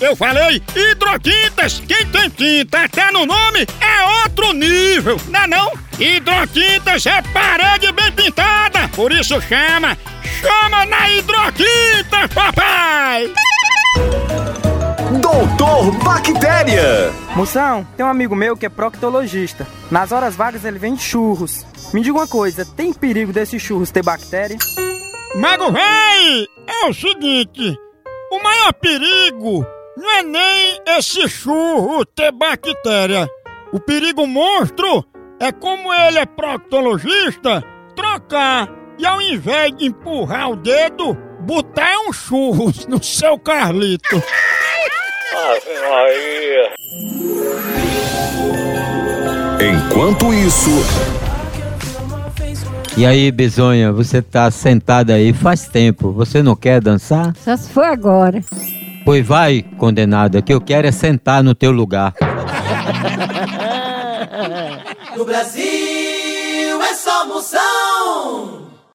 Eu falei hidrotintas. Quem tem tinta até no nome é outro nível, não é não? Hidrotintas é parede bem pintada, por isso chama, chama na hidrotinta, papai! Doutor Bactéria. Moção, tem um amigo meu que é proctologista. Nas horas vagas ele vende churros. Me diga uma coisa, tem perigo desses churros ter bactéria? Mago véi, é o seguinte, o maior perigo não é nem esse churro ter bactéria. O perigo monstro é como ele é proctologista, trocar e ao invés de empurrar o dedo, botar um churro no seu Carlito. Enquanto isso, E aí, Bezonha, você tá sentada aí faz tempo. Você não quer dançar? Só se for agora. Pois vai, condenada, que eu quero é sentar no teu lugar. No Brasil é só moção.